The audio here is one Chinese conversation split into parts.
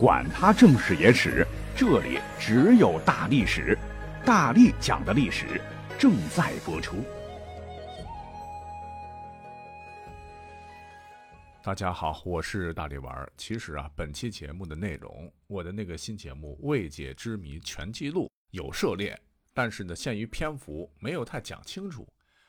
管他正史野史，这里只有大历史，大力讲的历史正在播出。大家好，我是大力丸。其实啊，本期节目的内容，我的那个新节目《未解之谜全记录》有涉猎，但是呢，限于篇幅，没有太讲清楚。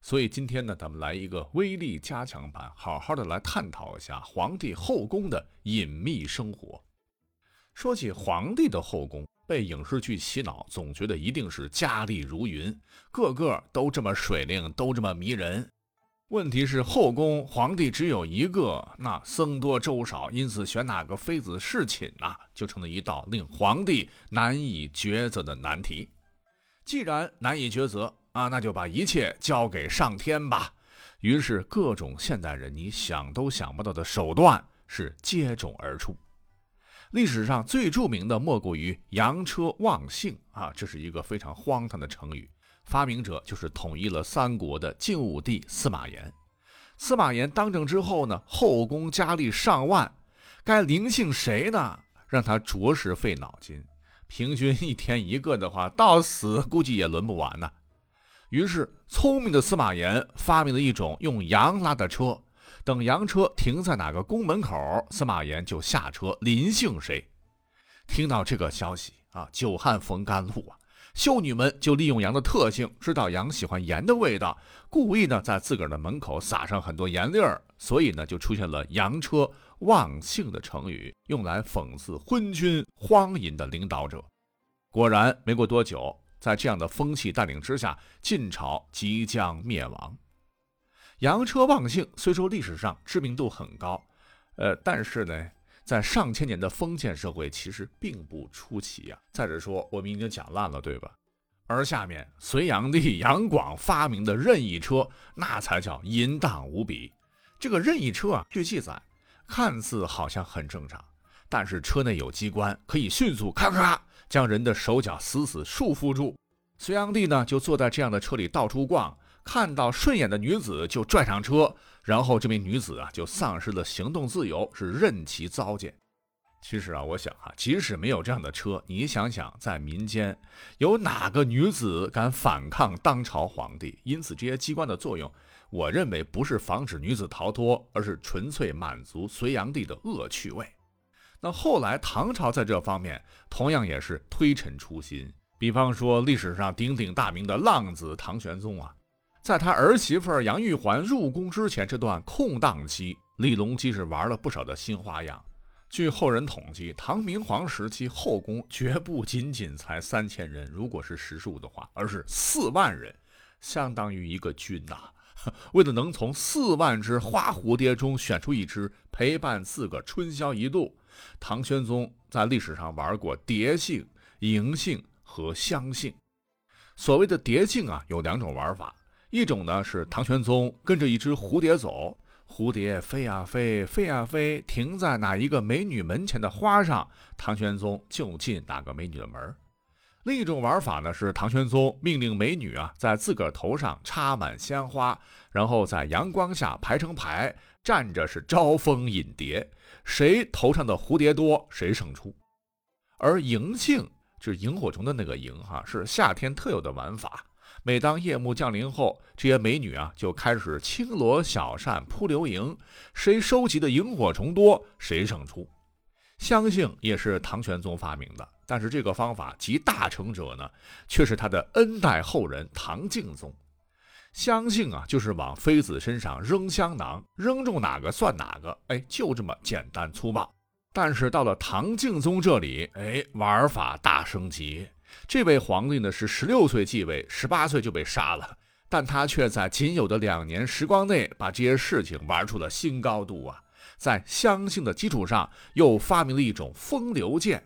所以今天呢，咱们来一个威力加强版，好好的来探讨一下皇帝后宫的隐秘生活。说起皇帝的后宫，被影视剧洗脑，总觉得一定是佳丽如云，个个都这么水灵，都这么迷人。问题是后宫皇帝只有一个，那僧多粥少，因此选哪个妃子侍寝呐，就成了一道令皇帝难以抉择的难题。既然难以抉择啊，那就把一切交给上天吧。于是各种现代人你想都想不到的手段是接踵而出。历史上最著名的莫过于羊车忘姓啊，这是一个非常荒唐的成语，发明者就是统一了三国的晋武帝司马炎。司马炎当政之后呢，后宫佳丽上万，该临幸谁呢？让他着实费脑筋。平均一天一个的话，到死估计也轮不完呢。于是，聪明的司马炎发明了一种用羊拉的车。等洋车停在哪个宫门口，司马炎就下车临幸谁。听到这个消息啊，久旱逢甘露啊，秀女们就利用羊的特性，知道羊喜欢盐的味道，故意呢在自个儿的门口撒上很多盐粒儿，所以呢就出现了“羊车忘幸”的成语，用来讽刺昏君荒淫的领导者。果然，没过多久，在这样的风气带领之下，晋朝即将灭亡。羊车忘幸虽说历史上知名度很高，呃，但是呢，在上千年的封建社会其实并不出奇呀。再者说，我们已经讲烂了，对吧？而下面隋炀帝杨广发明的任意车，那才叫淫荡无比。这个任意车啊，据记载，看似好像很正常，但是车内有机关，可以迅速咔咔将人的手脚死死束缚住。隋炀帝呢，就坐在这样的车里到处逛。看到顺眼的女子就拽上车，然后这名女子啊就丧失了行动自由，是任其糟践。其实啊，我想啊，即使没有这样的车，你想想，在民间有哪个女子敢反抗当朝皇帝？因此，这些机关的作用，我认为不是防止女子逃脱，而是纯粹满足隋炀帝的恶趣味。那后来唐朝在这方面同样也是推陈出新，比方说历史上鼎鼎大名的浪子唐玄宗啊。在他儿媳妇杨玉环入宫之前这段空档期，李隆基是玩了不少的新花样。据后人统计，唐明皇时期后宫绝不仅仅才三千人，如果是实数的话，而是四万人，相当于一个军呐。为了能从四万只花蝴蝶中选出一只陪伴自个春宵一度，唐玄宗在历史上玩过蝶性、迎性和香性。所谓的蝶性啊，有两种玩法。一种呢是唐玄宗跟着一只蝴蝶走，蝴蝶飞呀飞，飞呀飞，停在哪一个美女门前的花上，唐玄宗就进哪个美女的门。另一种玩法呢是唐玄宗命令美女啊在自个儿头上插满鲜花，然后在阳光下排成排站着是招蜂引蝶，谁头上的蝴蝶多谁胜出。而迎庆就是萤火虫的那个萤哈，是夏天特有的玩法。每当夜幕降临后，这些美女啊就开始轻罗小扇扑流萤，谁收集的萤火虫多，谁胜出。香性也是唐玄宗发明的，但是这个方法集大成者呢，却是他的恩代后人唐敬宗。香性啊，就是往妃子身上扔香囊，扔中哪个算哪个，哎，就这么简单粗暴。但是到了唐敬宗这里，哎，玩法大升级。这位皇帝呢是十六岁继位，十八岁就被杀了，但他却在仅有的两年时光内把这些事情玩出了新高度啊！在相信的基础上，又发明了一种风流剑。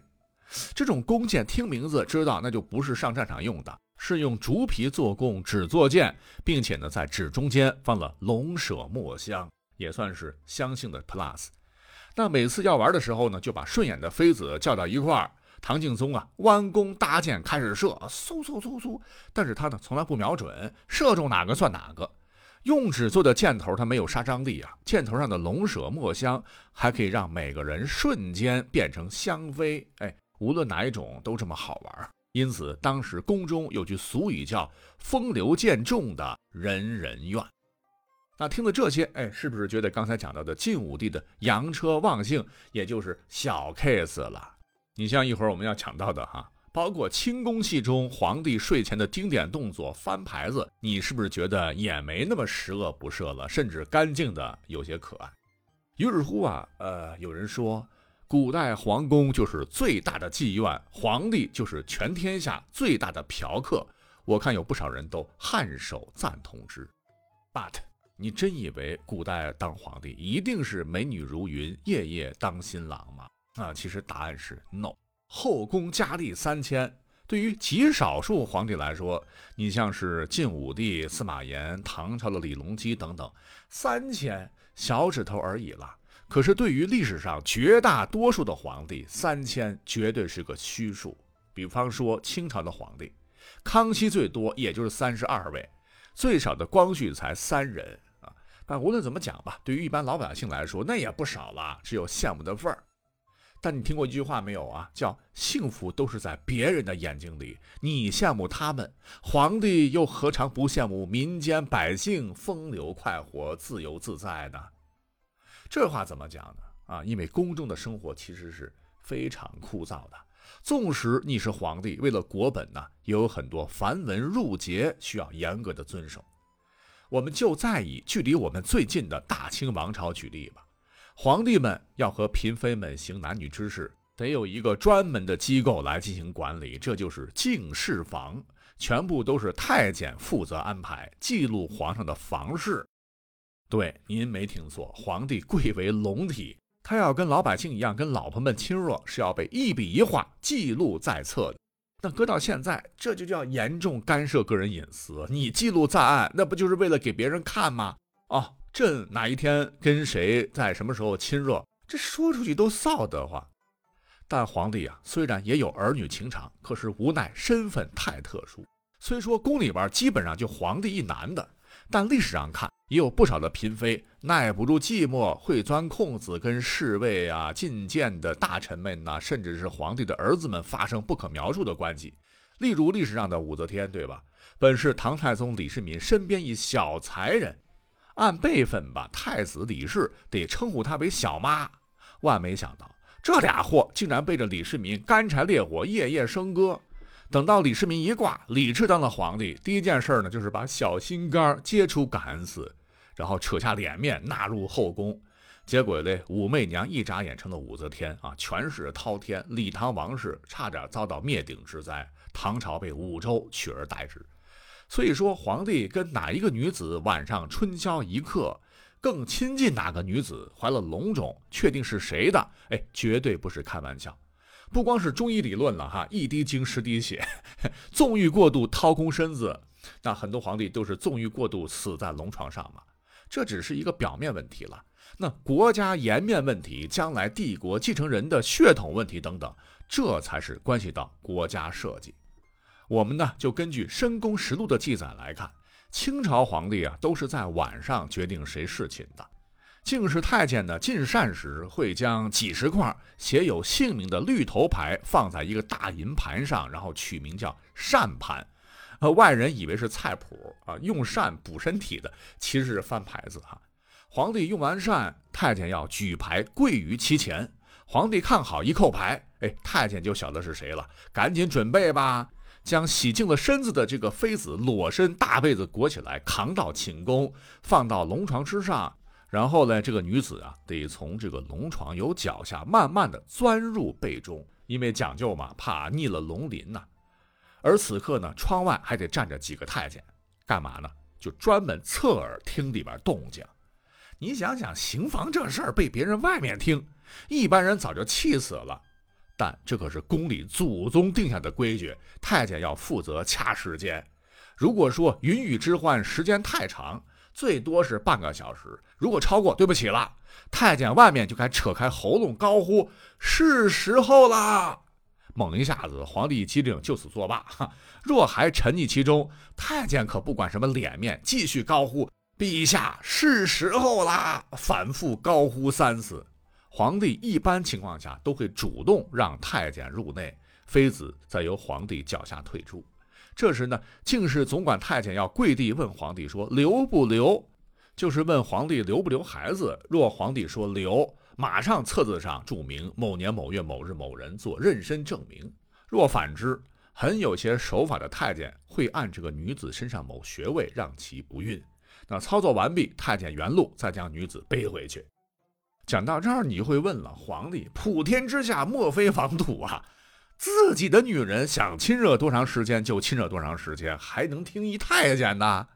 这种弓箭听名字知道，那就不是上战场用的，是用竹皮做弓，纸做箭，并且呢在纸中间放了龙麝墨香，也算是相信的 plus。那每次要玩的时候呢，就把顺眼的妃子叫到一块儿。唐敬宗啊，弯弓搭箭开始射，嗖嗖嗖嗖，但是他呢从来不瞄准，射中哪个算哪个。用纸做的箭头，它没有杀伤力啊。箭头上的龙舌墨香，还可以让每个人瞬间变成香妃。哎，无论哪一种都这么好玩。因此，当时宫中有句俗语叫“风流剑重的人人怨”。那听了这些，哎，是不是觉得刚才讲到的晋武帝的扬车忘性，也就是小 case 了？你像一会儿我们要讲到的哈，包括清宫戏中皇帝睡前的经典动作翻牌子，你是不是觉得也没那么十恶不赦了，甚至干净的有些可爱？于是乎啊，呃，有人说，古代皇宫就是最大的妓院，皇帝就是全天下最大的嫖客。我看有不少人都颔首赞同之，but。你真以为古代当皇帝一定是美女如云，夜夜当新郎吗？啊，其实答案是 no。后宫佳丽三千，对于极少数皇帝来说，你像是晋武帝、司马炎、唐朝的李隆基等等，三千小指头而已了。可是对于历史上绝大多数的皇帝，三千绝对是个虚数。比方说清朝的皇帝，康熙最多也就是三十二位，最少的光绪才三人啊。但无论怎么讲吧，对于一般老百姓来说，那也不少了，只有羡慕的份儿。但你听过一句话没有啊？叫“幸福都是在别人的眼睛里，你羡慕他们，皇帝又何尝不羡慕民间百姓风流快活、自由自在呢？”这话怎么讲呢？啊，因为宫中的生活其实是非常枯燥的，纵使你是皇帝，为了国本呢，也有很多繁文缛节需要严格的遵守。我们就再以距离我们最近的大清王朝举例吧。皇帝们要和嫔妃们行男女之事，得有一个专门的机构来进行管理，这就是敬事房，全部都是太监负责安排，记录皇上的房事。对，您没听错，皇帝贵为龙体，他要跟老百姓一样，跟老婆们亲热，是要被一笔一画记录在册的。那搁到现在，这就叫严重干涉个人隐私。你记录在案，那不就是为了给别人看吗？哦，朕哪一天跟谁在什么时候亲热，这说出去都臊得慌。但皇帝啊，虽然也有儿女情长，可是无奈身份太特殊。虽说宫里边基本上就皇帝一男的，但历史上看。也有不少的嫔妃耐不住寂寞，会钻空子跟侍卫啊、觐见的大臣们呐，甚至是皇帝的儿子们发生不可描述的关系。例如历史上的武则天，对吧？本是唐太宗李世民身边一小才人，按辈分吧，太子李氏得称呼她为小妈。万没想到，这俩货竟然背着李世民干柴烈火，夜夜笙歌。等到李世民一挂，李治当了皇帝，第一件事呢，就是把小心肝接出感恩寺，然后扯下脸面纳入后宫。结果嘞，武媚娘一眨眼成了武则天啊，权势滔天，李唐王室差点遭到灭顶之灾，唐朝被武周取而代之。所以说，皇帝跟哪一个女子晚上春宵一刻，更亲近哪个女子怀了龙种，确定是谁的，哎，绝对不是开玩笑。不光是中医理论了哈，一滴精十滴血，纵欲过度掏空身子，那很多皇帝都是纵欲过度死在龙床上嘛。这只是一个表面问题了，那国家颜面问题、将来帝国继承人的血统问题等等，这才是关系到国家设计。我们呢就根据《深宫实录》的记载来看，清朝皇帝啊都是在晚上决定谁侍寝的。敬事太监呢，进膳时会将几十块写有姓名的绿头牌放在一个大银盘上，然后取名叫膳盘。呃，外人以为是菜谱啊，用膳补身体的，其实是翻牌子哈。皇帝用完膳，太监要举牌跪于其前，皇帝看好一扣牌，哎，太监就晓得是谁了，赶紧准备吧，将洗净了身子的这个妃子裸身大被子裹起来，扛到寝宫，放到龙床之上。然后呢，这个女子啊，得从这个龙床由脚下慢慢的钻入被中，因为讲究嘛，怕逆了龙鳞呐。而此刻呢，窗外还得站着几个太监，干嘛呢？就专门侧耳听里边动静。你想想，行房这事儿被别人外面听，一般人早就气死了。但这可是宫里祖宗定下的规矩，太监要负责掐时间。如果说云雨之患时间太长，最多是半个小时，如果超过，对不起了，太监外面就该扯开喉咙高呼：“是时候啦！”猛一下子，皇帝一激灵，就此作罢。若还沉溺其中，太监可不管什么脸面，继续高呼：“陛下是时候啦！反复高呼三次。皇帝一般情况下都会主动让太监入内，妃子再由皇帝脚下退出。这时呢，竟是总管太监要跪地问皇帝说：“留不留？”就是问皇帝留不留孩子。若皇帝说留，马上册子上注明某年某月某日某人做妊娠证明。若反之，很有些守法的太监会按这个女子身上某穴位让其不孕。那操作完毕，太监原路再将女子背回去。讲到这儿，你就会问了：皇帝普天之下莫非王土啊？自己的女人想亲热多长时间就亲热多长时间，还能听一太监的？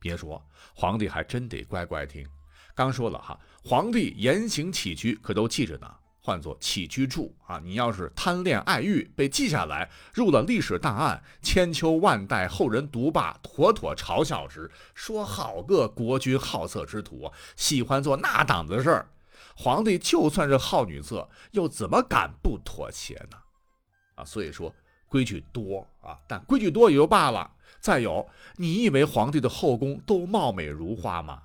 别说，皇帝还真得乖乖听。刚说了哈，皇帝言行起居可都记着呢，唤作起居注啊。你要是贪恋爱欲被记下来，入了历史档案，千秋万代后人读罢，妥妥嘲笑之，说好个国君好色之徒，喜欢做那档子事儿。皇帝就算是好女色，又怎么敢不妥协呢？啊，所以说规矩多啊，但规矩多也就罢了。再有，你以为皇帝的后宫都貌美如花吗？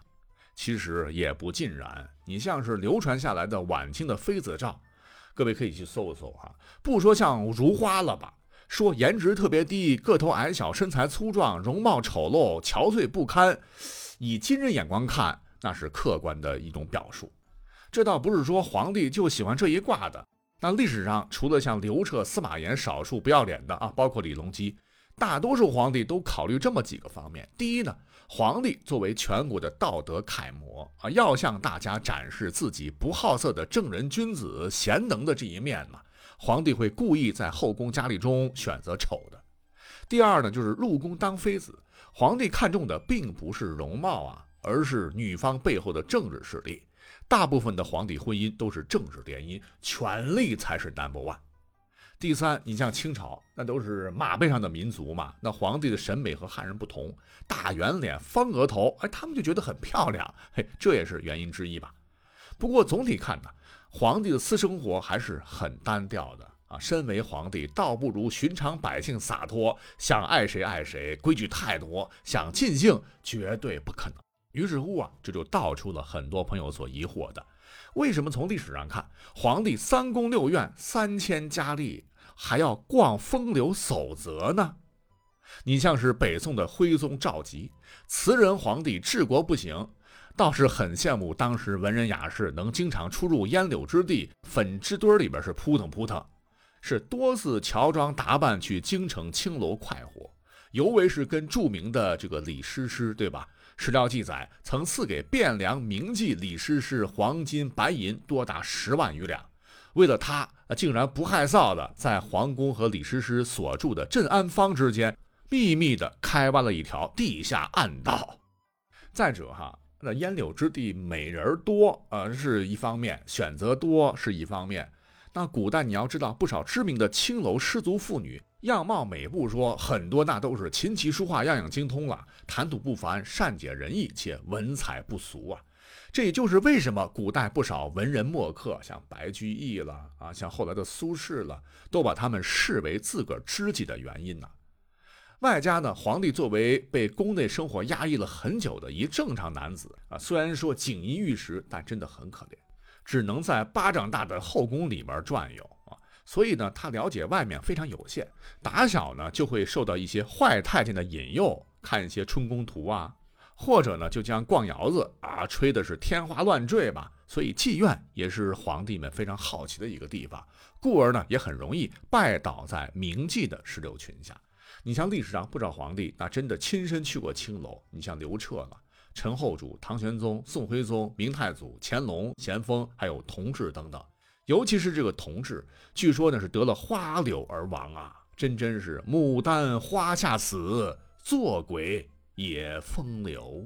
其实也不尽然。你像是流传下来的晚清的妃子照，各位可以去搜一搜哈。不说像如花了吧，说颜值特别低，个头矮小，身材粗壮，容貌丑陋，憔悴不堪。以今日眼光看，那是客观的一种表述。这倒不是说皇帝就喜欢这一挂的。那历史上除了像刘彻、司马炎少数不要脸的啊，包括李隆基，大多数皇帝都考虑这么几个方面。第一呢，皇帝作为全国的道德楷模啊，要向大家展示自己不好色的正人君子、贤能的这一面嘛。皇帝会故意在后宫佳丽中选择丑的。第二呢，就是入宫当妃子，皇帝看重的并不是容貌啊，而是女方背后的政治势力。大部分的皇帝婚姻都是政治联姻，权力才是 number one。第三，你像清朝，那都是马背上的民族嘛，那皇帝的审美和汉人不同，大圆脸、方额头，哎，他们就觉得很漂亮，嘿，这也是原因之一吧。不过总体看呢，皇帝的私生活还是很单调的啊。身为皇帝，倒不如寻常百姓洒脱，想爱谁爱谁，规矩太多，想尽兴绝对不可能。于是乎啊，这就道出了很多朋友所疑惑的：为什么从历史上看，皇帝三宫六院三千佳丽还要逛风流守则呢？你像是北宋的徽宗赵佶，词人皇帝治国不行，倒是很羡慕当时文人雅士能经常出入烟柳之地、粉之堆里边是扑腾扑腾，是多次乔装打扮去京城青楼快活，尤为是跟著名的这个李师师，对吧？史料记载，曾赐给汴梁名妓李师师黄金白银多达十万余两。为了他，竟然不害臊的在皇宫和李师师所住的镇安坊之间，秘密的开挖了一条地下暗道。再者哈，那烟柳之地美人多，呃，是一方面；选择多是一方面。那古代你要知道，不少知名的青楼失足妇女。样貌美不说，很多那都是琴棋书画样样精通了，谈吐不凡，善解人意，且文采不俗啊。这也就是为什么古代不少文人墨客，像白居易了啊，像后来的苏轼了，都把他们视为自个儿知己的原因呢。外加呢，皇帝作为被宫内生活压抑了很久的一正常男子啊，虽然说锦衣玉食，但真的很可怜，只能在巴掌大的后宫里面转悠。所以呢，他了解外面非常有限，打小呢就会受到一些坏太监的引诱，看一些春宫图啊，或者呢就将逛窑子啊吹的是天花乱坠吧。所以妓院也是皇帝们非常好奇的一个地方，故而呢也很容易拜倒在名妓的石榴裙下。你像历史上不少皇帝，那真的亲身去过青楼，你像刘彻了、陈后主、唐玄宗、宋徽宗、明太祖、乾隆、咸丰，还有同治等等。尤其是这个同志，据说呢是得了花柳而亡啊，真真是牡丹花下死，做鬼也风流。